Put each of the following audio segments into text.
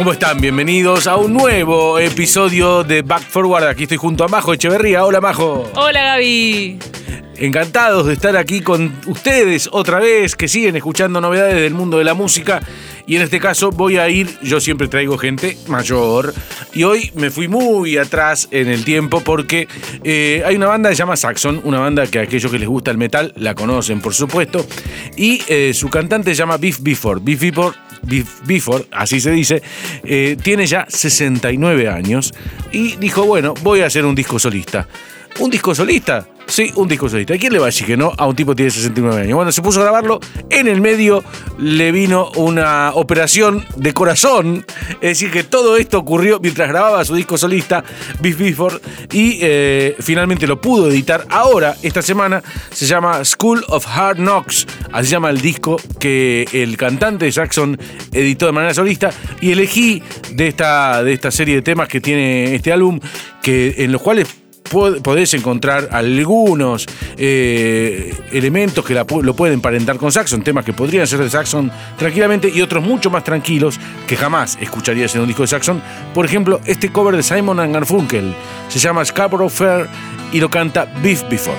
¿Cómo están? Bienvenidos a un nuevo episodio de Back Forward. Aquí estoy junto a Majo Echeverría. Hola, Majo. Hola, Gaby. Encantados de estar aquí con ustedes otra vez, que siguen escuchando novedades del mundo de la música. Y en este caso voy a ir, yo siempre traigo gente mayor, y hoy me fui muy atrás en el tiempo porque eh, hay una banda que se llama Saxon, una banda que a aquellos que les gusta el metal la conocen, por supuesto, y eh, su cantante se llama Beef Before. Before Before, así se dice, eh, tiene ya 69 años y dijo, bueno, voy a hacer un disco solista. ¿Un disco solista? Sí, un disco solista. ¿Quién le va a decir que no a un tipo que tiene 69 años? Bueno, se puso a grabarlo. En el medio le vino una operación de corazón. Es decir, que todo esto ocurrió mientras grababa su disco solista, Beef Before, y eh, finalmente lo pudo editar. Ahora, esta semana, se llama School of Hard Knocks. Así llama el disco que el cantante Jackson editó de manera solista. Y elegí de esta, de esta serie de temas que tiene este álbum, que, en los cuales podés encontrar algunos eh, elementos que lo pueden emparentar con Saxon, temas que podrían ser de Saxon tranquilamente y otros mucho más tranquilos que jamás escucharías en un disco de Saxon. Por ejemplo, este cover de Simon Garfunkel se llama Scarborough Fair y lo canta Beef Before.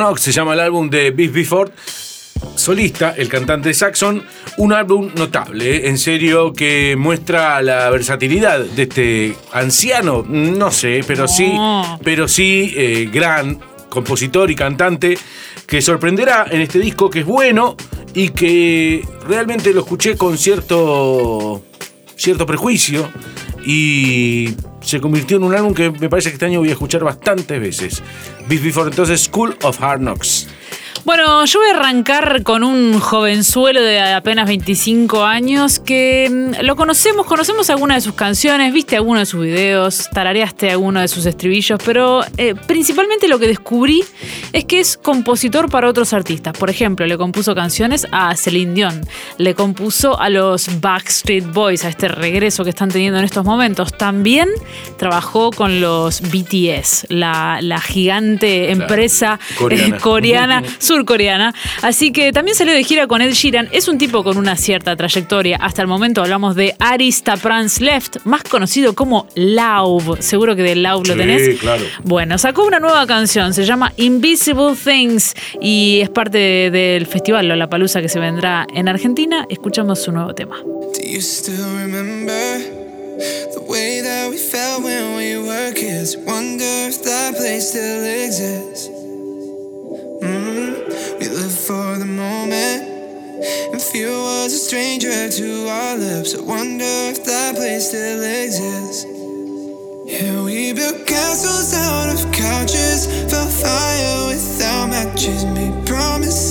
Knocks se llama el álbum de Biff Bifford. Solista, el cantante Saxon, un álbum notable, ¿eh? en serio, que muestra la versatilidad de este anciano, no sé, pero sí, pero sí, eh, gran compositor y cantante, que sorprenderá en este disco que es bueno y que realmente lo escuché con cierto, cierto prejuicio y se convirtió en un álbum que me parece que este año voy a escuchar bastantes veces. Before entonces School of Hard Knocks. Bueno, yo voy a arrancar con un jovenzuelo de apenas 25 años que mm, lo conocemos, conocemos algunas de sus canciones, viste algunos de sus videos, tarareaste algunos de sus estribillos, pero eh, principalmente lo que descubrí es que es compositor para otros artistas. Por ejemplo, le compuso canciones a Celine Dion, le compuso a los Backstreet Boys, a este regreso que están teniendo en estos momentos. También trabajó con los BTS, la, gigante empresa eh, coreana surcoreana. Así que también salió de gira con Ed Sheeran. Es un tipo con una cierta trayectoria. Hasta el momento hablamos de Arista Prance Left, más conocido como Laub. Seguro que de Laub lo tenés. Claro. Bueno, sacó una nueva canción, se llama Invisible Things y es parte del festival Lollapalooza que se vendrá en Argentina. Escuchamos su nuevo tema. the way that we felt when we were kids? Wonder if that place still exists. Mm-hmm. We live for the moment. And fear was a stranger to our lips. I wonder if that place still exists. Yeah, we built castles out of couches, felt fire without matches, made promises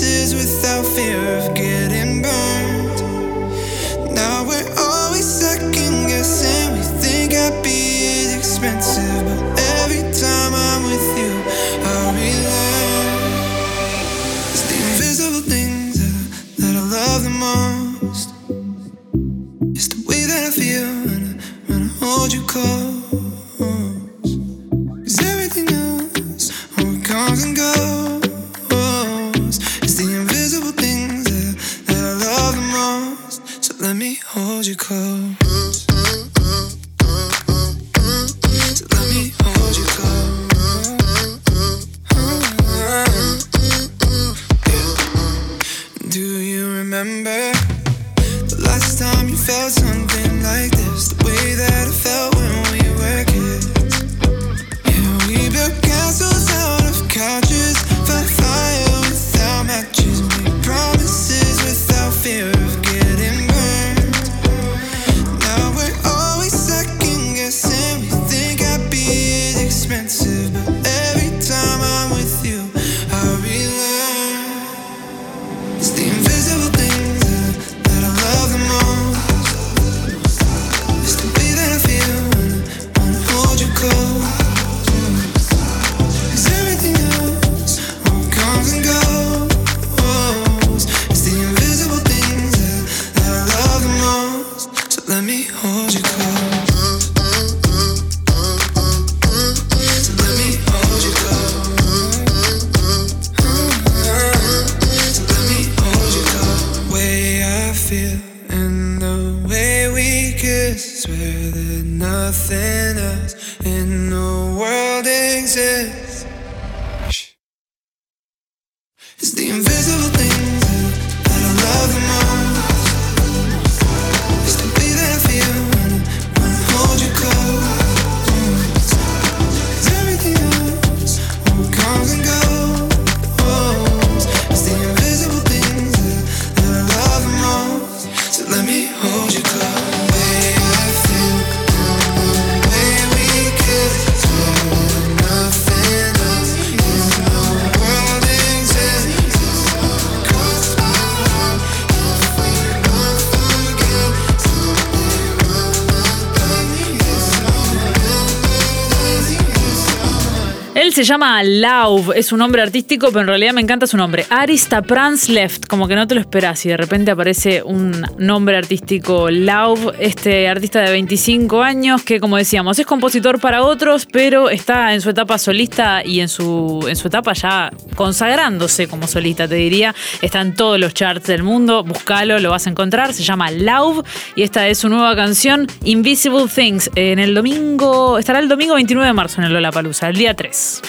se llama Lauv, es un nombre artístico, pero en realidad me encanta su nombre. Arista Prance Left, como que no te lo esperas y de repente aparece un nombre artístico Lauv, este artista de 25 años que como decíamos es compositor para otros, pero está en su etapa solista y en su, en su etapa ya consagrándose como solista, te diría. Está en todos los charts del mundo, búscalo, lo vas a encontrar, se llama Lauv y esta es su nueva canción Invisible Things. En el domingo, estará el domingo 29 de marzo en el Lollapalooza, el día 3.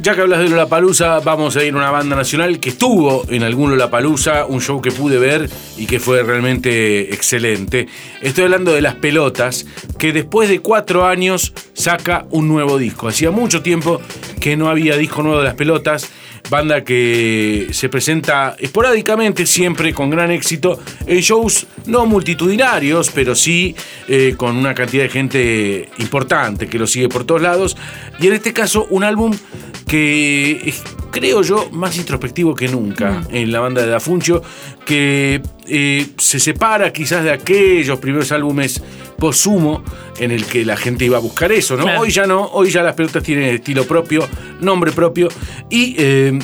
Ya que hablas de Lollapalooza, vamos a ir a una banda nacional que estuvo en algún Lollapalooza, un show que pude ver y que fue realmente excelente. Estoy hablando de Las Pelotas, que después de cuatro años saca un nuevo disco. Hacía mucho tiempo que no había disco nuevo de Las Pelotas banda que se presenta esporádicamente, siempre con gran éxito, en shows no multitudinarios, pero sí eh, con una cantidad de gente importante que lo sigue por todos lados. Y en este caso, un álbum que creo yo, más introspectivo que nunca mm. en la banda de Da que eh, se separa quizás de aquellos primeros álbumes posumo en el que la gente iba a buscar eso, ¿no? Hoy ya no, hoy ya las pelotas tienen estilo propio, nombre propio, y eh,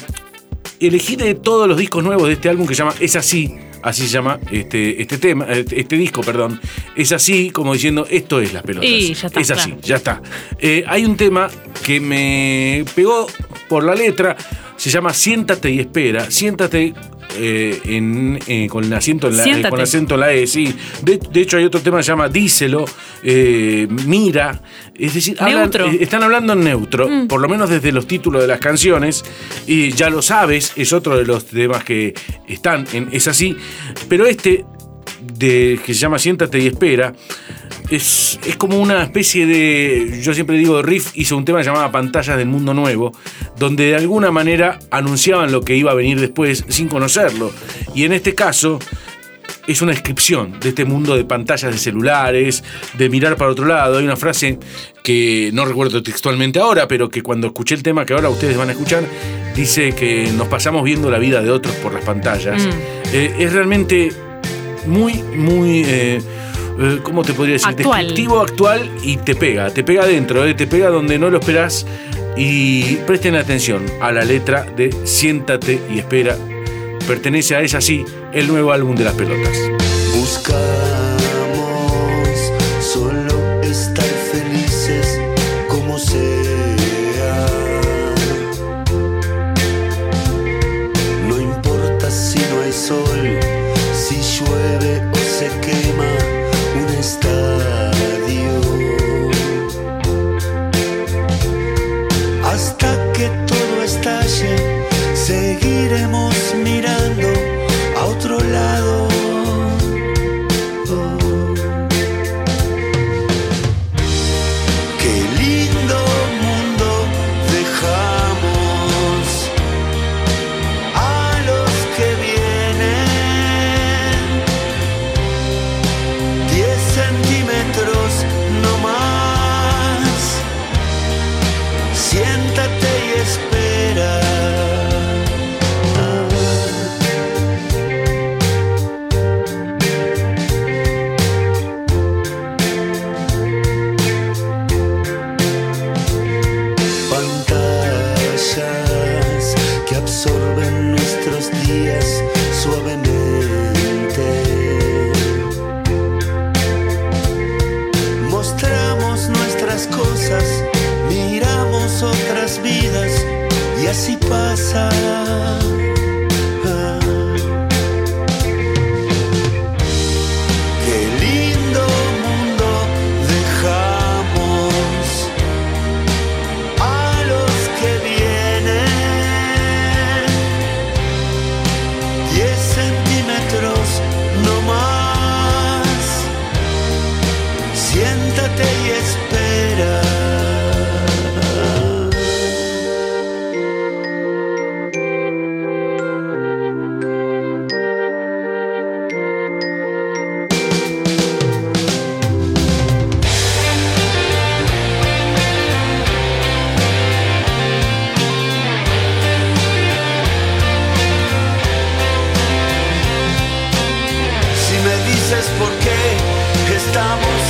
elegí de todos los discos nuevos de este álbum que se llama Es así, así se llama este, este tema, este disco, perdón. Es así, como diciendo, esto es las pelotas. es así, ya está. Eh, hay un tema que me pegó por la letra, se llama Siéntate y espera. Siéntate eh, en, eh, con, el acento en la, eh, con acento en la E, sí. De, hecho, hay otro tema que se llama Díselo, Mira. Es decir, están hablando en neutro, mm. por lo menos desde los títulos de las canciones. Y ya lo sabes, es otro de los temas que están en Es así. Pero este, de, que se llama Siéntate y espera es, como una especie de. Yo siempre digo, Riff hizo un tema llamado Pantallas del Mundo Nuevo, donde de alguna manera anunciaban lo que iba a venir después sin conocerlo. Y en este caso. Es una descripción de este mundo de pantallas de celulares, de mirar para otro lado. Hay una frase que no recuerdo textualmente ahora, pero que cuando escuché el tema que ahora ustedes van a escuchar, dice que nos pasamos viendo la vida de otros por las pantallas. Mm. Eh, es realmente muy, muy eh, eh, ¿cómo te podría decir? Actual. Descriptivo actual y te pega, te pega adentro, eh, te pega donde no lo esperás. Y presten atención a la letra de Siéntate y espera. Pertenece a Es así, el nuevo álbum de las pelotas. Buscamos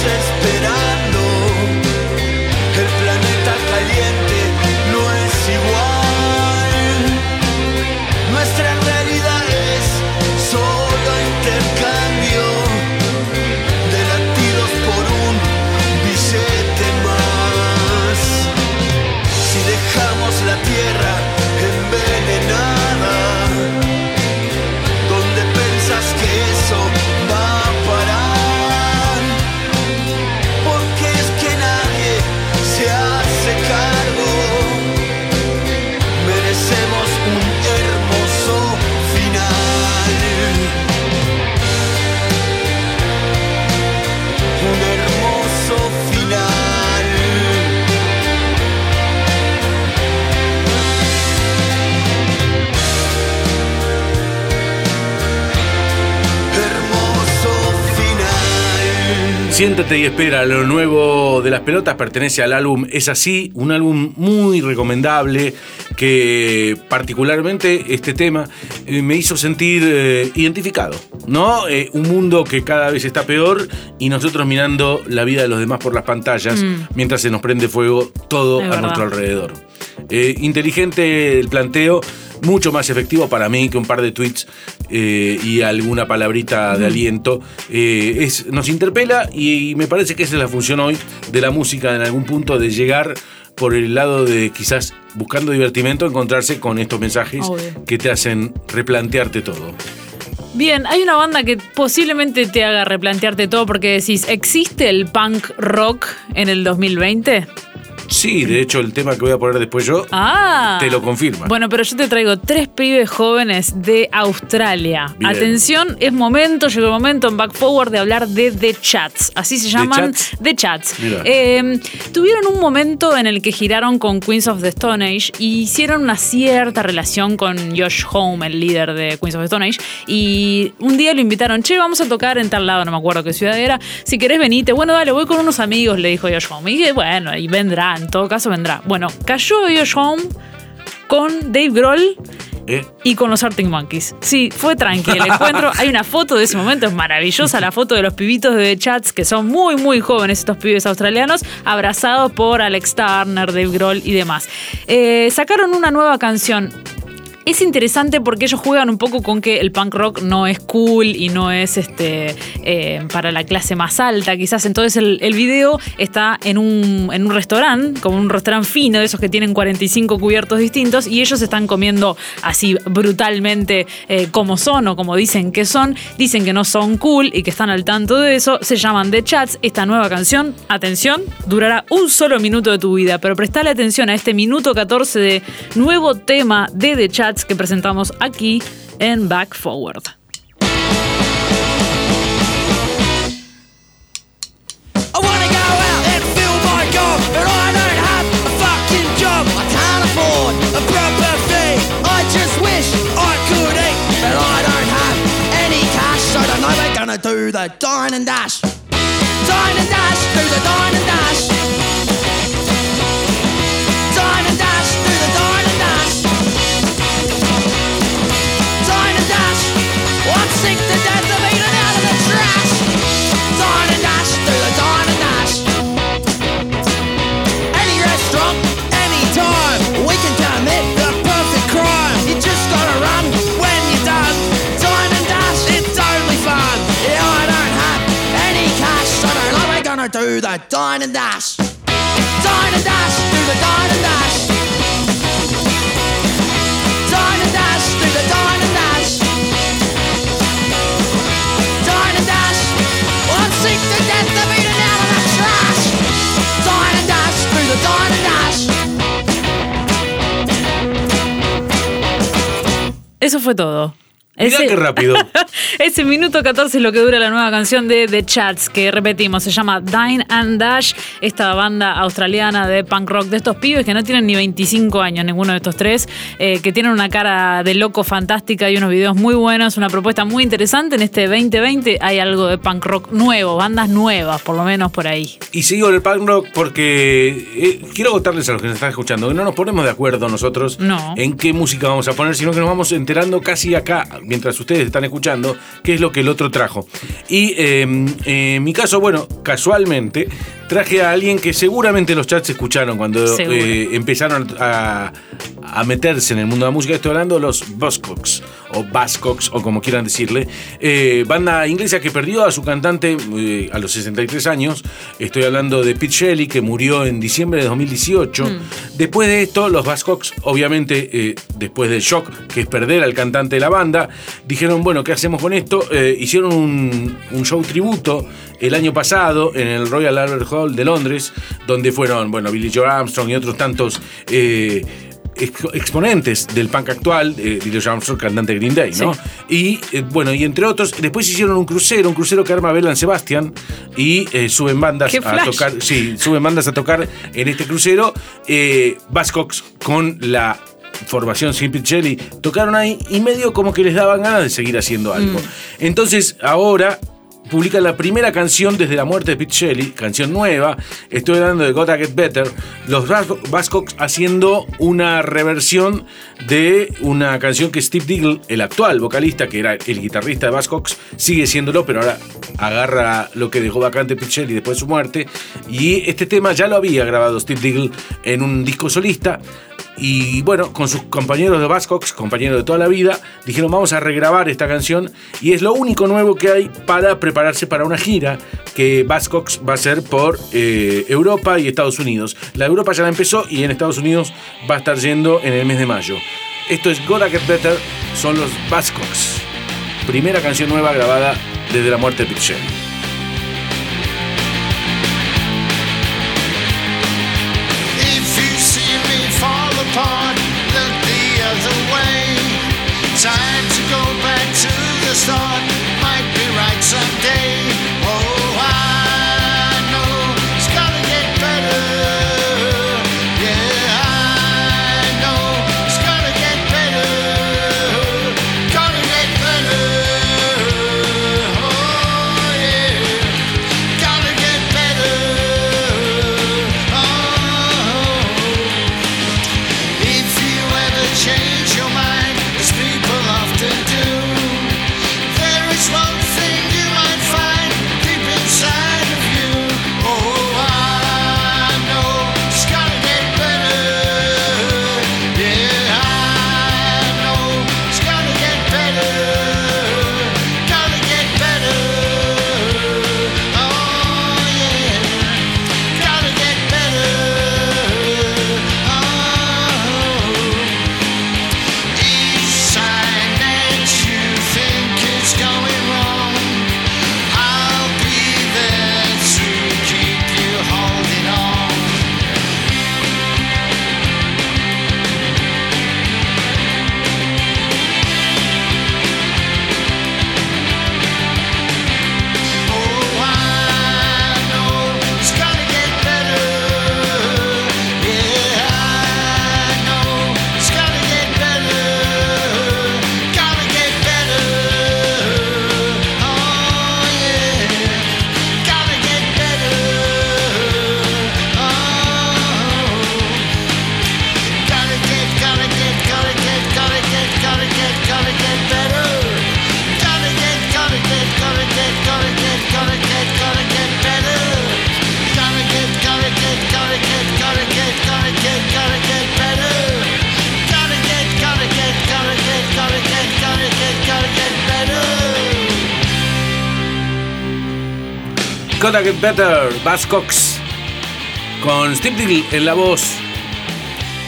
princess. Siéntate y espera, lo nuevo de las pelotas pertenece al álbum Es así, un álbum muy recomendable que particularmente este tema eh, me hizo sentir eh, identificado, ¿no? Eh, un mundo que cada vez está peor y nosotros mirando la vida de los demás por las pantallas mientras se nos prende fuego todo Es a verdad. nuestro alrededor. Eh, inteligente el planteo, mucho más efectivo para mí que un par de tweets eh, y alguna palabrita de aliento. Eh, es, nos interpela y, me parece que esa es la función hoy de la música en algún punto, de llegar por el lado de quizás buscando divertimento, encontrarse con estos mensajes Obvio. que te hacen replantearte todo. Bien, hay una banda que posiblemente te haga replantearte todo porque decís, ¿existe el punk rock en el 2020? Sí, de hecho el tema que voy a poner después yo Ah. te lo confirma. Bueno, pero yo te traigo tres pibes jóvenes de Australia. Bien. Atención, es momento, llegó el momento en Back Forward de hablar de The Chats. Así se llaman Chats? The Chats. Eh, tuvieron un momento en el que giraron con Queens of the Stone Age y hicieron una cierta relación con Josh Home, el líder de Queens of the Stone Age. Y un día lo invitaron, che, vamos a tocar en tal lado, no me acuerdo qué ciudad era. Si querés venite, bueno, dale, voy con unos amigos, le dijo Josh Home. Y dije, bueno, y vendrá, en todo caso vendrá. Bueno, cayó Josh Home con Dave Grohl ¿Eh? y con los Arctic Monkeys. Sí, fue tranquilo el encuentro. Hay una foto de ese momento, es maravillosa la foto de los pibitos de The Chats, que son muy, muy jóvenes estos pibes australianos, abrazados por Alex Turner, Dave Grohl y demás. Eh, sacaron una nueva canción. Es interesante porque ellos juegan un poco con que el punk rock no es cool y no es este eh, para la clase más alta, quizás. Entonces el, video está en un, en un restaurante, como un restaurante fino, de esos que tienen 45 cubiertos distintos, y ellos están comiendo así brutalmente eh, como son o como dicen que son. Dicen que no son cool y que están al tanto de eso. Se llaman The Chats. Esta nueva canción, atención, durará un solo minuto de tu vida, pero prestale atención a este minuto 14 de nuevo tema de The Chats que presentamos aquí en Back Forward. Do the dine and dash. Dine and dash, the dine and dash. Do the dash. Dash, dash. Eso fue todo. Mirá qué rápido. Ese minuto 14 es lo que dura la nueva canción de The Chats, que repetimos, se llama Dine and Dash, esta banda australiana de punk rock de estos pibes que no tienen ni 25 años, ninguno de estos tres, eh, que tienen una cara de loco fantástica y unos videos muy buenos, una propuesta muy interesante. En este 2020 hay algo de punk rock nuevo, bandas nuevas, por lo menos por ahí. Y sigo el punk rock porque eh, quiero contarles a los que nos están escuchando que no nos ponemos de acuerdo nosotros No. en qué música vamos a poner, sino que nos vamos enterando casi acá, mientras ustedes están escuchando, qué es lo que el otro trajo. Y eh, en mi caso, bueno, casualmente traje a alguien que seguramente los chats escucharon cuando eh, empezaron a, a meterse en el mundo de la música. Estoy hablando de los Buzzcocks o Buzzcocks o como quieran decirle. Eh, banda inglesa que perdió a su cantante eh, a los 63 años. Estoy hablando de Pete Shelley que murió en diciembre de 2018. Después de esto, los Buzzcocks, obviamente, después del shock que es perder al cantante de la banda, dijeron, bueno, ¿qué hacemos con esto? Hicieron un, un show tributo el año pasado en el Royal Albert Hall de Londres, donde fueron, bueno, Billy Joe Armstrong y otros tantos eh, ex- exponentes del punk actual, eh, Billy Joe Armstrong, cantante de Green Day, ¿no? Y eh, bueno, y entre otros, después hicieron un crucero, un crucero que arma Belan Sebastian y suben bandas ¡Qué a flash! tocar, sí, suben bandas a tocar en este crucero, Buzzcocks con la formación Simple Jelly tocaron ahí y medio como que les daban ganas de seguir haciendo algo. Entonces, ahora publica la primera canción desde la muerte de Pete Shelley, canción nueva. Estoy hablando de Gotta Get Better. Los Buzzcocks haciendo una reversión de una canción que Steve Diggle, el actual vocalista, que era el guitarrista de Buzzcocks, sigue siéndolo, pero ahora agarra lo que dejó vacante Pete Shelley después de su muerte. Y este tema ya lo había grabado Steve Diggle en un disco solista. Y bueno, con sus compañeros de Buzzcocks, compañeros de toda la vida, dijeron vamos a regrabar esta canción y es lo único nuevo que hay para prepararse para una gira que Buzzcocks va a hacer por eh, Europa y Estados Unidos. La Europa ya la empezó y en Estados Unidos va a estar yendo en el mes de mayo. Esto es Gotta Get Better, son los Buzzcocks. Primera canción nueva grabada desde la muerte de Pete Get Better, Buzzcocks, con Steve Diggle en la voz.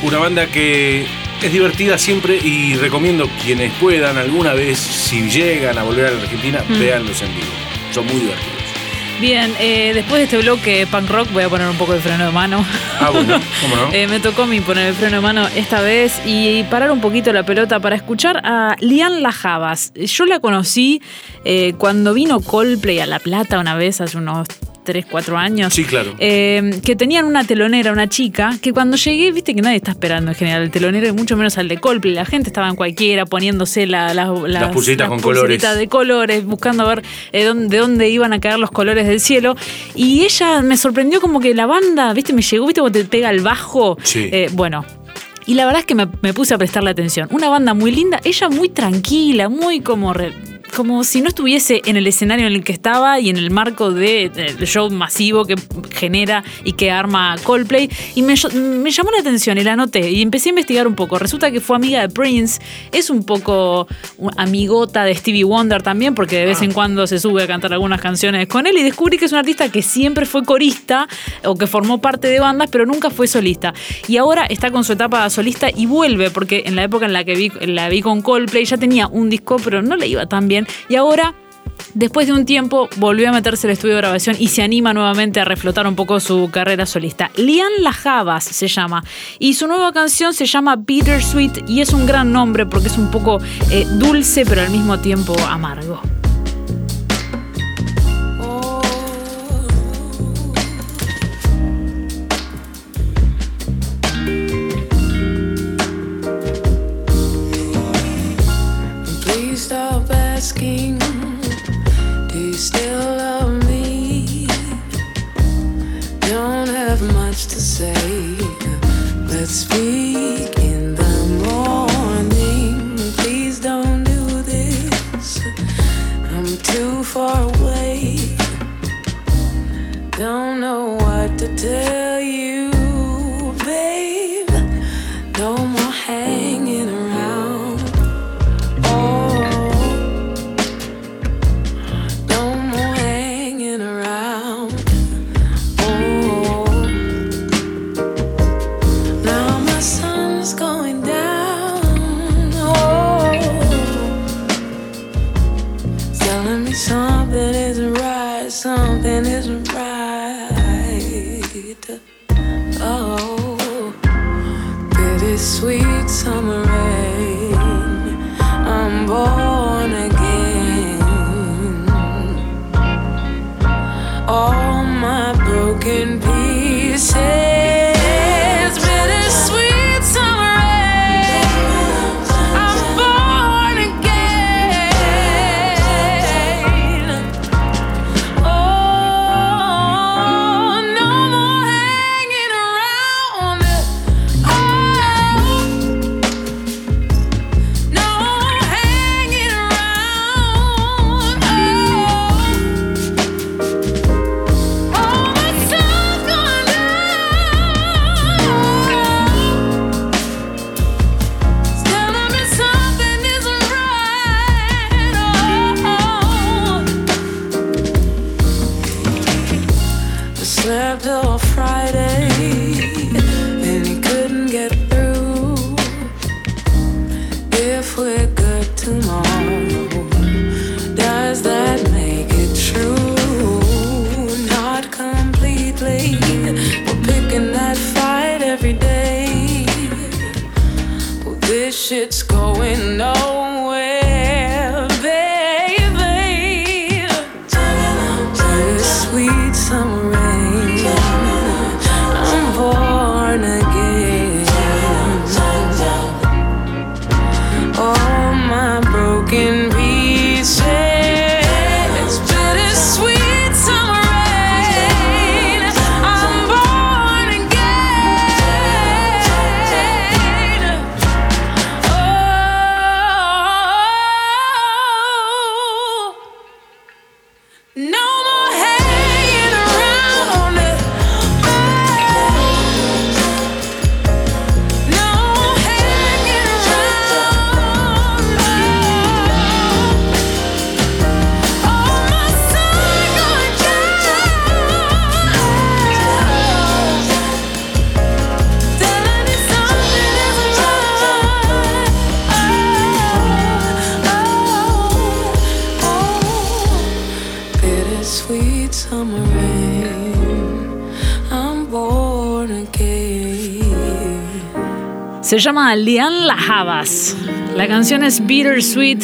Una banda que es divertida siempre y recomiendo quienes puedan alguna vez, si llegan a volver a la Argentina, véanlos en vivo. Son muy divertidos. Bien, eh, después de este bloque punk rock voy a poner un poco de freno de mano. Ah, bueno, ¿cómo no? Eh, me tocó a mí poner el freno de mano esta vez y parar un poquito la pelota para escuchar a Lian Lajabas. Yo la conocí eh, cuando vino Coldplay a La Plata una vez, hace unos 3, 4 años. Sí, claro. Eh, que tenían una telonera, una chica, que cuando llegué, viste que nadie está esperando en general el telonero y mucho menos al de Coldplay. La gente estaba en cualquiera poniéndose la- la- las, pulseritas con pulseritas colores. de colores, buscando ver eh, dónde- de dónde iban a caer los colores del cielo. Y ella me sorprendió como que la banda, viste, me llegó, viste, cuando te pega el bajo. Sí. Eh, bueno. Y la verdad es que me, me puse a prestarle atención. Una banda muy linda, ella muy tranquila, muy como re- como si no estuviese en el escenario en el que estaba y en el marco de- del show masivo que genera y que arma Coldplay. Y me, me llamó la atención y la anoté y empecé a investigar un poco. Resulta que fue amiga de Prince, es un poco amigota de Stevie Wonder también, porque de vez en cuando se sube a cantar algunas canciones con él y descubrí que es un artista que siempre fue corista o que formó parte de bandas, pero nunca fue solista. Y ahora está con su etapa solista y vuelve, porque en la época en la que vi, la vi con Coldplay ya tenía un disco, pero no le iba tan bien. Y ahora Después de un tiempo volvió a meterse al estudio de grabación y se anima nuevamente a reflotar un poco su carrera solista. Lian Lajabas se llama y su nueva canción se llama Bittersweet y es un gran nombre porque es un poco eh, dulce pero al mismo tiempo amargo. Asking. Se llama Lian Lajavas. La canción es Bittersweet.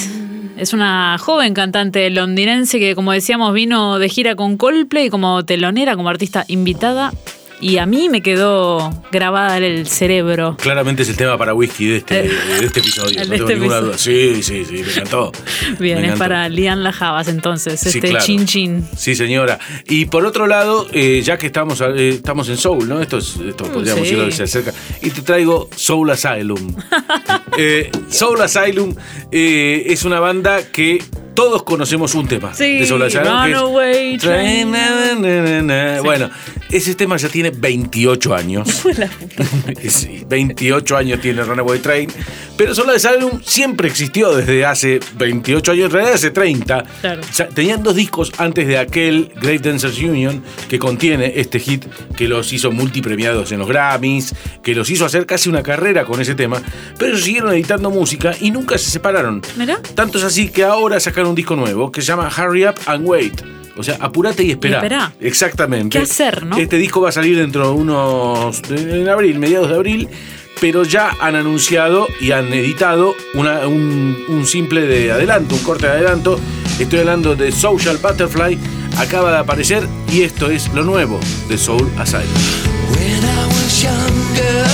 Es una joven cantante londinense que, como decíamos, vino de gira con Coldplay como telonera, como artista invitada. Y a mí me quedó grabada en el cerebro. Claramente es el tema para whisky de este, de este episodio. no tengo este ninguna duda. Sí, sí, sí, me encantó. Bien, Me es para Lian Lajavas entonces, Sí, este claro. chin chin. Sí, señora. Y por otro lado, eh, ya que estamos, eh, estamos en Soul, ¿no? Esto, es- esto podríamos Mm, sí. decirlo que se acerca. Y te traigo Soul Asylum. Eh, Soul Asylum es una banda que todos conocemos un tema Sí, de Soul Train. na. Bueno, ese tema ya tiene 28 años. Sí, 28 años tiene Runaway Train. Pero Soul Asylum siempre existió desde hace 28 años, en realidad hace 30. Claro. O sea, tenían dos discos antes de aquel Great Dancers Union que contiene este hit que los hizo multipremiados en los Grammys, que los hizo hacer casi una carrera con ese tema, pero ellos siguieron editando música y nunca se separaron. Mirá. Tanto es así que ahora sacaron un disco nuevo que se llama Hurry Up and Wait. O sea, apurate y espera. Esperá. Exactamente. ¿Qué hacer, no? Este disco va a salir dentro de unos. en abril, mediados de abril. Pero ya han anunciado y han editado una- un, un simple de adelanto, un corte de adelanto. Estoy hablando de Social Butterfly. Acaba de aparecer y esto es lo nuevo de Soul Asylum. When I was younger,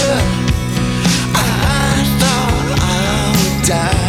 I thought I would die.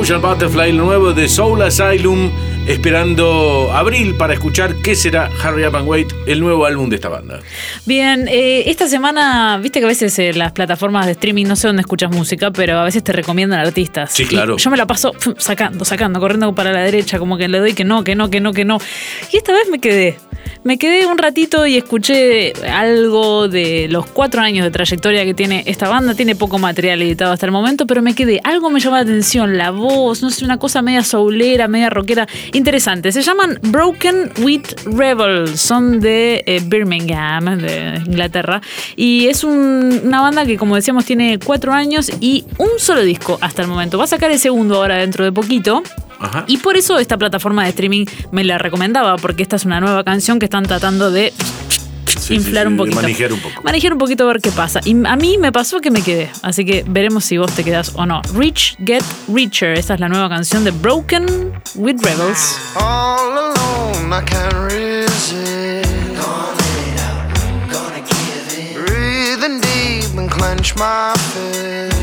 Social Butterfly, lo nuevo de Soul Asylum, esperando abril para escuchar qué será Harry Up and Wait, el nuevo álbum de esta banda. Bien, eh, esta semana, viste que a veces eh, las plataformas de streaming, no sé dónde escuchas música, pero a veces te recomiendan artistas. Sí, claro. Y yo me la paso sacando, sacando, corriendo para la derecha, como que le doy que no, que no, que no, que no. Y esta vez me quedé. Me quedé un ratito y escuché algo de los cuatro años de trayectoria que tiene esta banda. Tiene poco material editado hasta el momento, pero me quedé. Algo me llamó la atención, la voz, no sé, una cosa media soulera, media rockera. Interesante. Se llaman Broken Wheat Rebels. Son de eh, Birmingham, de Inglaterra. Y es un- una banda que, como decíamos, tiene cuatro años y un solo disco hasta el momento. Va a sacar el segundo ahora dentro de poquito. Ajá. Y por eso esta plataforma de streaming me la recomendaba, porque esta es una nueva canción que están tratando de Sí, inflar sí, un poquito. Manejar un poco. Manejar un poquito a ver qué pasa. Y a mí me pasó que me quedé. Así que veremos si vos te quedás o no. Rich Get Richer. Esta es la nueva canción de Broken with Rebels. All alone, I can't resist. Breathing deep and clench my fist.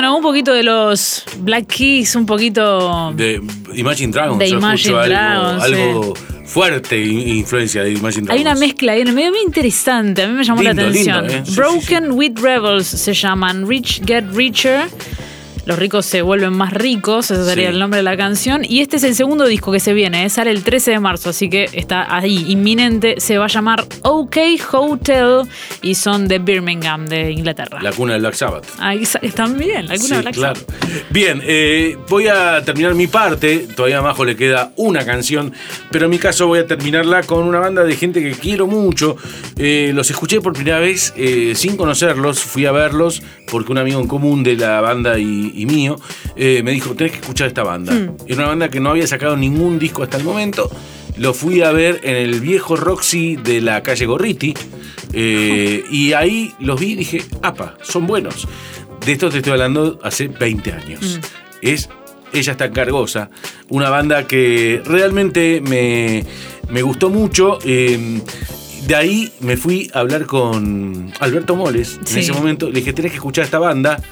Bueno, un poquito de los Black Keys, un poquito. De Imagine Dragons. De yo Imagine escucho Dragons, algo, algo fuerte influencia de Imagine Dragons. Hay una mezcla ahí, medio muy interesante. A mí me llamó la atención. lindo, ¿eh? Sí, Broken with Rebels se llaman. Rich Get Richer. Los ricos se vuelven más ricos, ese sería Sí. el nombre de la canción. Y este es el segundo disco que se viene, ¿eh? sale el 13 de marzo, así que está ahí, inminente. Se va a llamar OK Hotel y son de Birmingham, de Inglaterra. La cuna del Black Sabbath. Ahí están bien, alguna Sí, Black claro. Sabbath. Bien, eh, voy a terminar mi parte. Todavía abajo le queda una canción, pero en mi caso voy a terminarla con una banda de gente que quiero mucho. Eh, los escuché por primera vez eh, sin conocerlos. Fui a verlos porque un amigo en común de la banda y, y mío eh, me dijo: Tenés que escuchar esta banda. Era una banda que no había sacado ningún disco hasta el momento. Lo fui a ver en el viejo Roxy de la calle Gorriti. eh, y ahí los vi y dije: ¡Apa! Son buenos. De esto te estoy hablando hace 20 años. Es Ella está cargosa. Una banda que realmente me, me gustó mucho. eh, de ahí me fui a hablar con Alberto Moles en ese momento. Le dije, tenés que escuchar esta banda.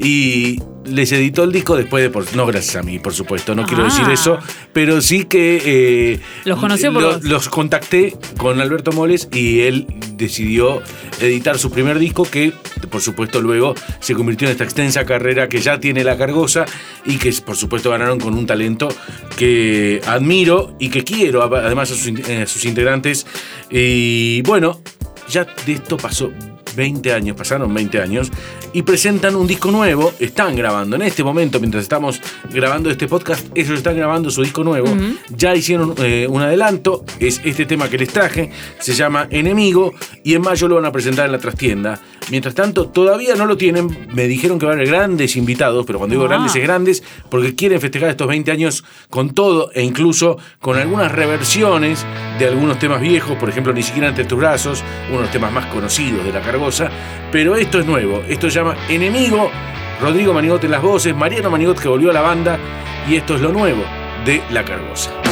Y les editó el disco después de... Por, no gracias a mí, por supuesto. No quiero Ah. decir eso. Pero sí que... eh, Los conoció por lo- vos. Los contacté con Alberto Moles y él decidió editar su primer disco que, por supuesto, luego se convirtió en esta extensa carrera que ya tiene la cargosa y que, por supuesto, ganaron con un talento que admiro y que quiero, además a sus, a sus integrantes. Y bueno, ya de esto pasó 20 años, pasaron 20 años, y presentan un disco nuevo, están grabando en este momento, mientras estamos grabando este podcast, ellos están grabando su disco nuevo, ya hicieron eh, un adelanto, es este tema que les traje, se llama Enemigo, y en mayo lo van a presentar en la trastienda. Mientras tanto, todavía no lo tienen, me dijeron que van a haber grandes invitados, pero cuando digo Ah. grandes es grandes, porque quieren festejar estos 20 años con todo, e incluso con algunas reversiones de algunos temas viejos, por ejemplo, Ni siquiera ante tus brazos, uno de los temas más conocidos de la cargosa, pero esto es nuevo, esto se Enemigo, Rodrigo Manigot en las voces, Mariano Manigot que volvió a la banda, y esto es lo nuevo de la cargosa.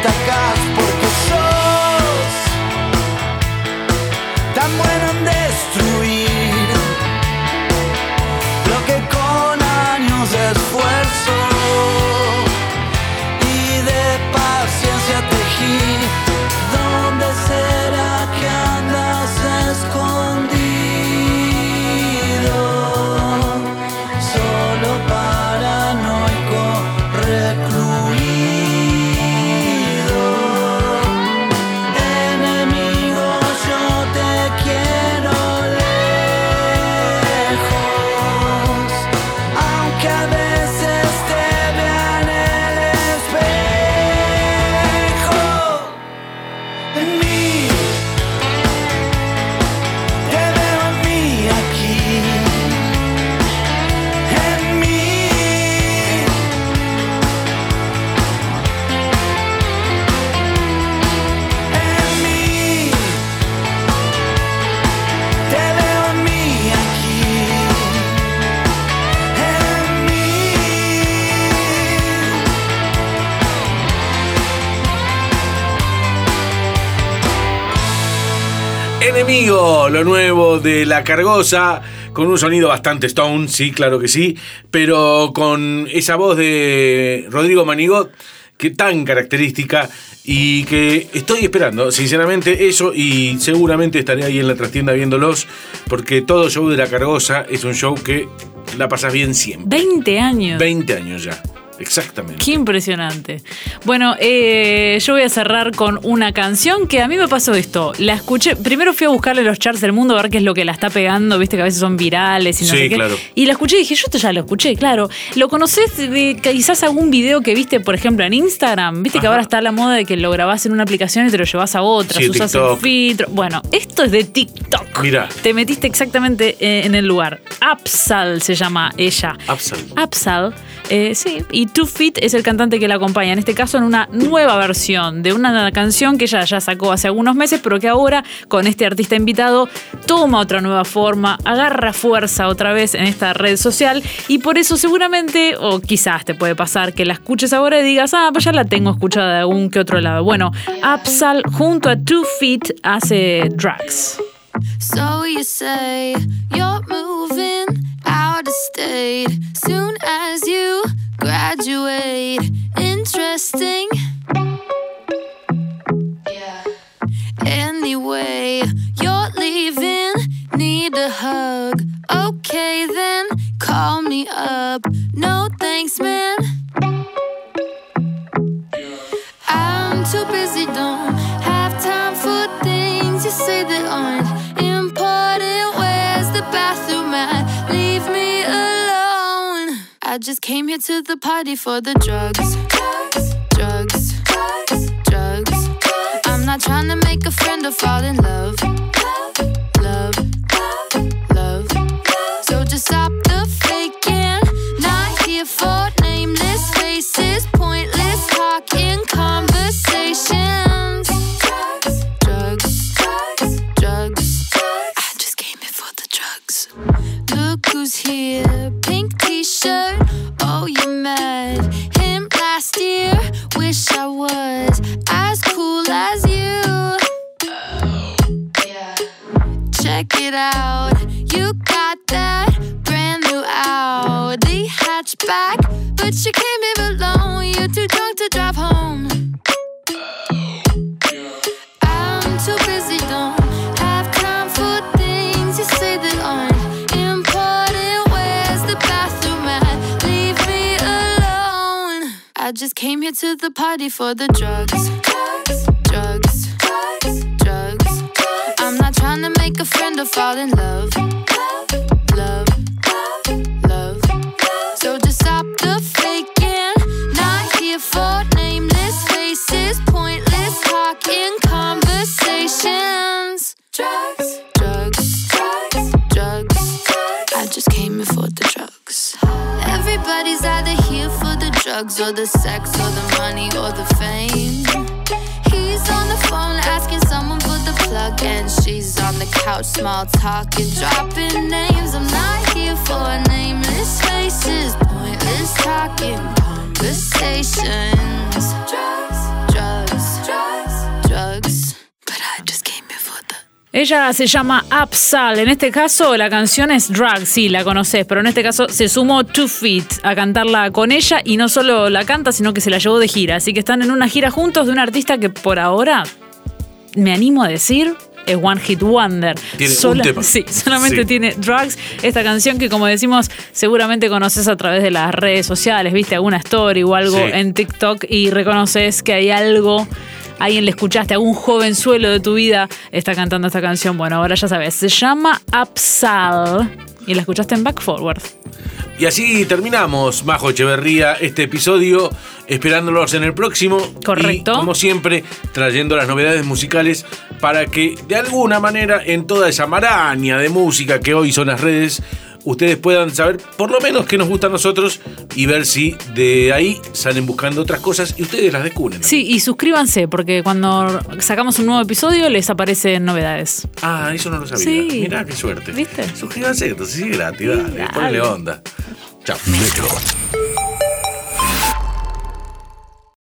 Reapareces y lo nuevo de la cargosa, con un sonido bastante stone, sí, claro que sí, pero con esa voz de Rodrigo Manigot que tan característica y que estoy esperando, sinceramente, eso y seguramente estaré ahí en la trastienda viéndolos, porque todo show de la cargosa es un show que la pasas bien siempre. 20 años. 20 años ya, exactamente. Qué impresionante. Bueno, eh, yo voy a cerrar con una canción que a mí me pasó esto. La escuché, primero fui a buscarle los charts del mundo a ver qué es lo que la está pegando, viste que a veces son virales y no Sí, sé qué. claro. Y la escuché y dije, yo esto ya lo escuché, claro. ¿Lo conoces de quizás algún video que viste, por ejemplo, en Instagram? Viste que ahora está la moda de que lo grabás en una aplicación y te lo llevas a otra, Sí, usas el TikTok. filtro. Bueno, esto es de TikTok. Mirá. Te metiste exactamente eh, en el lugar. Apsal se llama ella. Absal. Absal, eh, sí, y Two Feet es el cantante que la acompaña, en este caso en una nueva versión de una canción que ella ya sacó hace algunos meses, pero que ahora con este artista invitado toma otra nueva forma, agarra fuerza otra vez en esta red social y por eso seguramente, o quizás te puede pasar que la escuches ahora y digas, ah, pues ya la tengo escuchada de algún que otro lado. Bueno, Absal junto a Two Feet hace Drugs. So you say you're moving out of state soon as you graduate. Interesting. Yeah. Anyway, you're leaving, need a hug. Okay, then call me up. No thanks, man. I'm too busy, don't have time for things you say that aren't at? Leave me alone. I just came here to the party for the drugs. Drugs, drugs, drugs. I'm not trying to make a friend or fall in love, love. Love, love. So just stop You got that brand new Audi hatchback, but you came here alone. You're too drunk to drive home. I'm too busy, don't have time for things you say that aren't important. Where's the bathroom at? Leave me alone. I just came here to the party for the drugs. Drugs, or fall in love. Love, love. So just stop the faking. Not here for nameless faces, pointless conversations. Drugs, drugs, drugs, drugs. I just came for the drugs. Everybody's either here for the drugs or the sex or the money or the fame. He's on the phone asking someone for the plug, and she's on the couch, small talking, dropping names. I'm not here for nameless faces, pointless talking conversations. Ella se llama Absal. En este caso, la canción es Drag, sí, la conoces, pero en este caso se sumó Two Feet a cantarla con ella y no solo la canta, sino que se la llevó de gira. Así que están en una gira juntos de un artista que por ahora, me animo a decir, es One Hit Wonder. Tiene un tema. Sí, solamente Sí. tiene Drugs, esta canción que como decimos, seguramente conoces a través de las redes sociales, viste alguna story o algo Sí. en TikTok y reconoces que hay algo, alguien le escuchaste, algún jovenzuelo de tu vida está cantando esta canción. Bueno, ahora ya sabes, se llama Upsal y la escuchaste en Back Forward. Y así terminamos, Majo Echeverría, este episodio, esperándolos en el próximo. Correcto. Y, como siempre, trayendo las novedades musicales para que, de alguna manera, en toda esa maraña de música que hoy son las redes, ustedes puedan saber por lo menos qué nos gusta a nosotros y ver si de ahí salen buscando otras cosas y ustedes las descubren. Sí, y suscríbanse porque cuando sacamos un nuevo episodio les aparecen novedades. Ah, eso no lo sabía. Sí. Mirá qué suerte. ¿Viste? Suscríbanse, entonces sí, gratis, dale, dale. ponle onda. Chao. Metro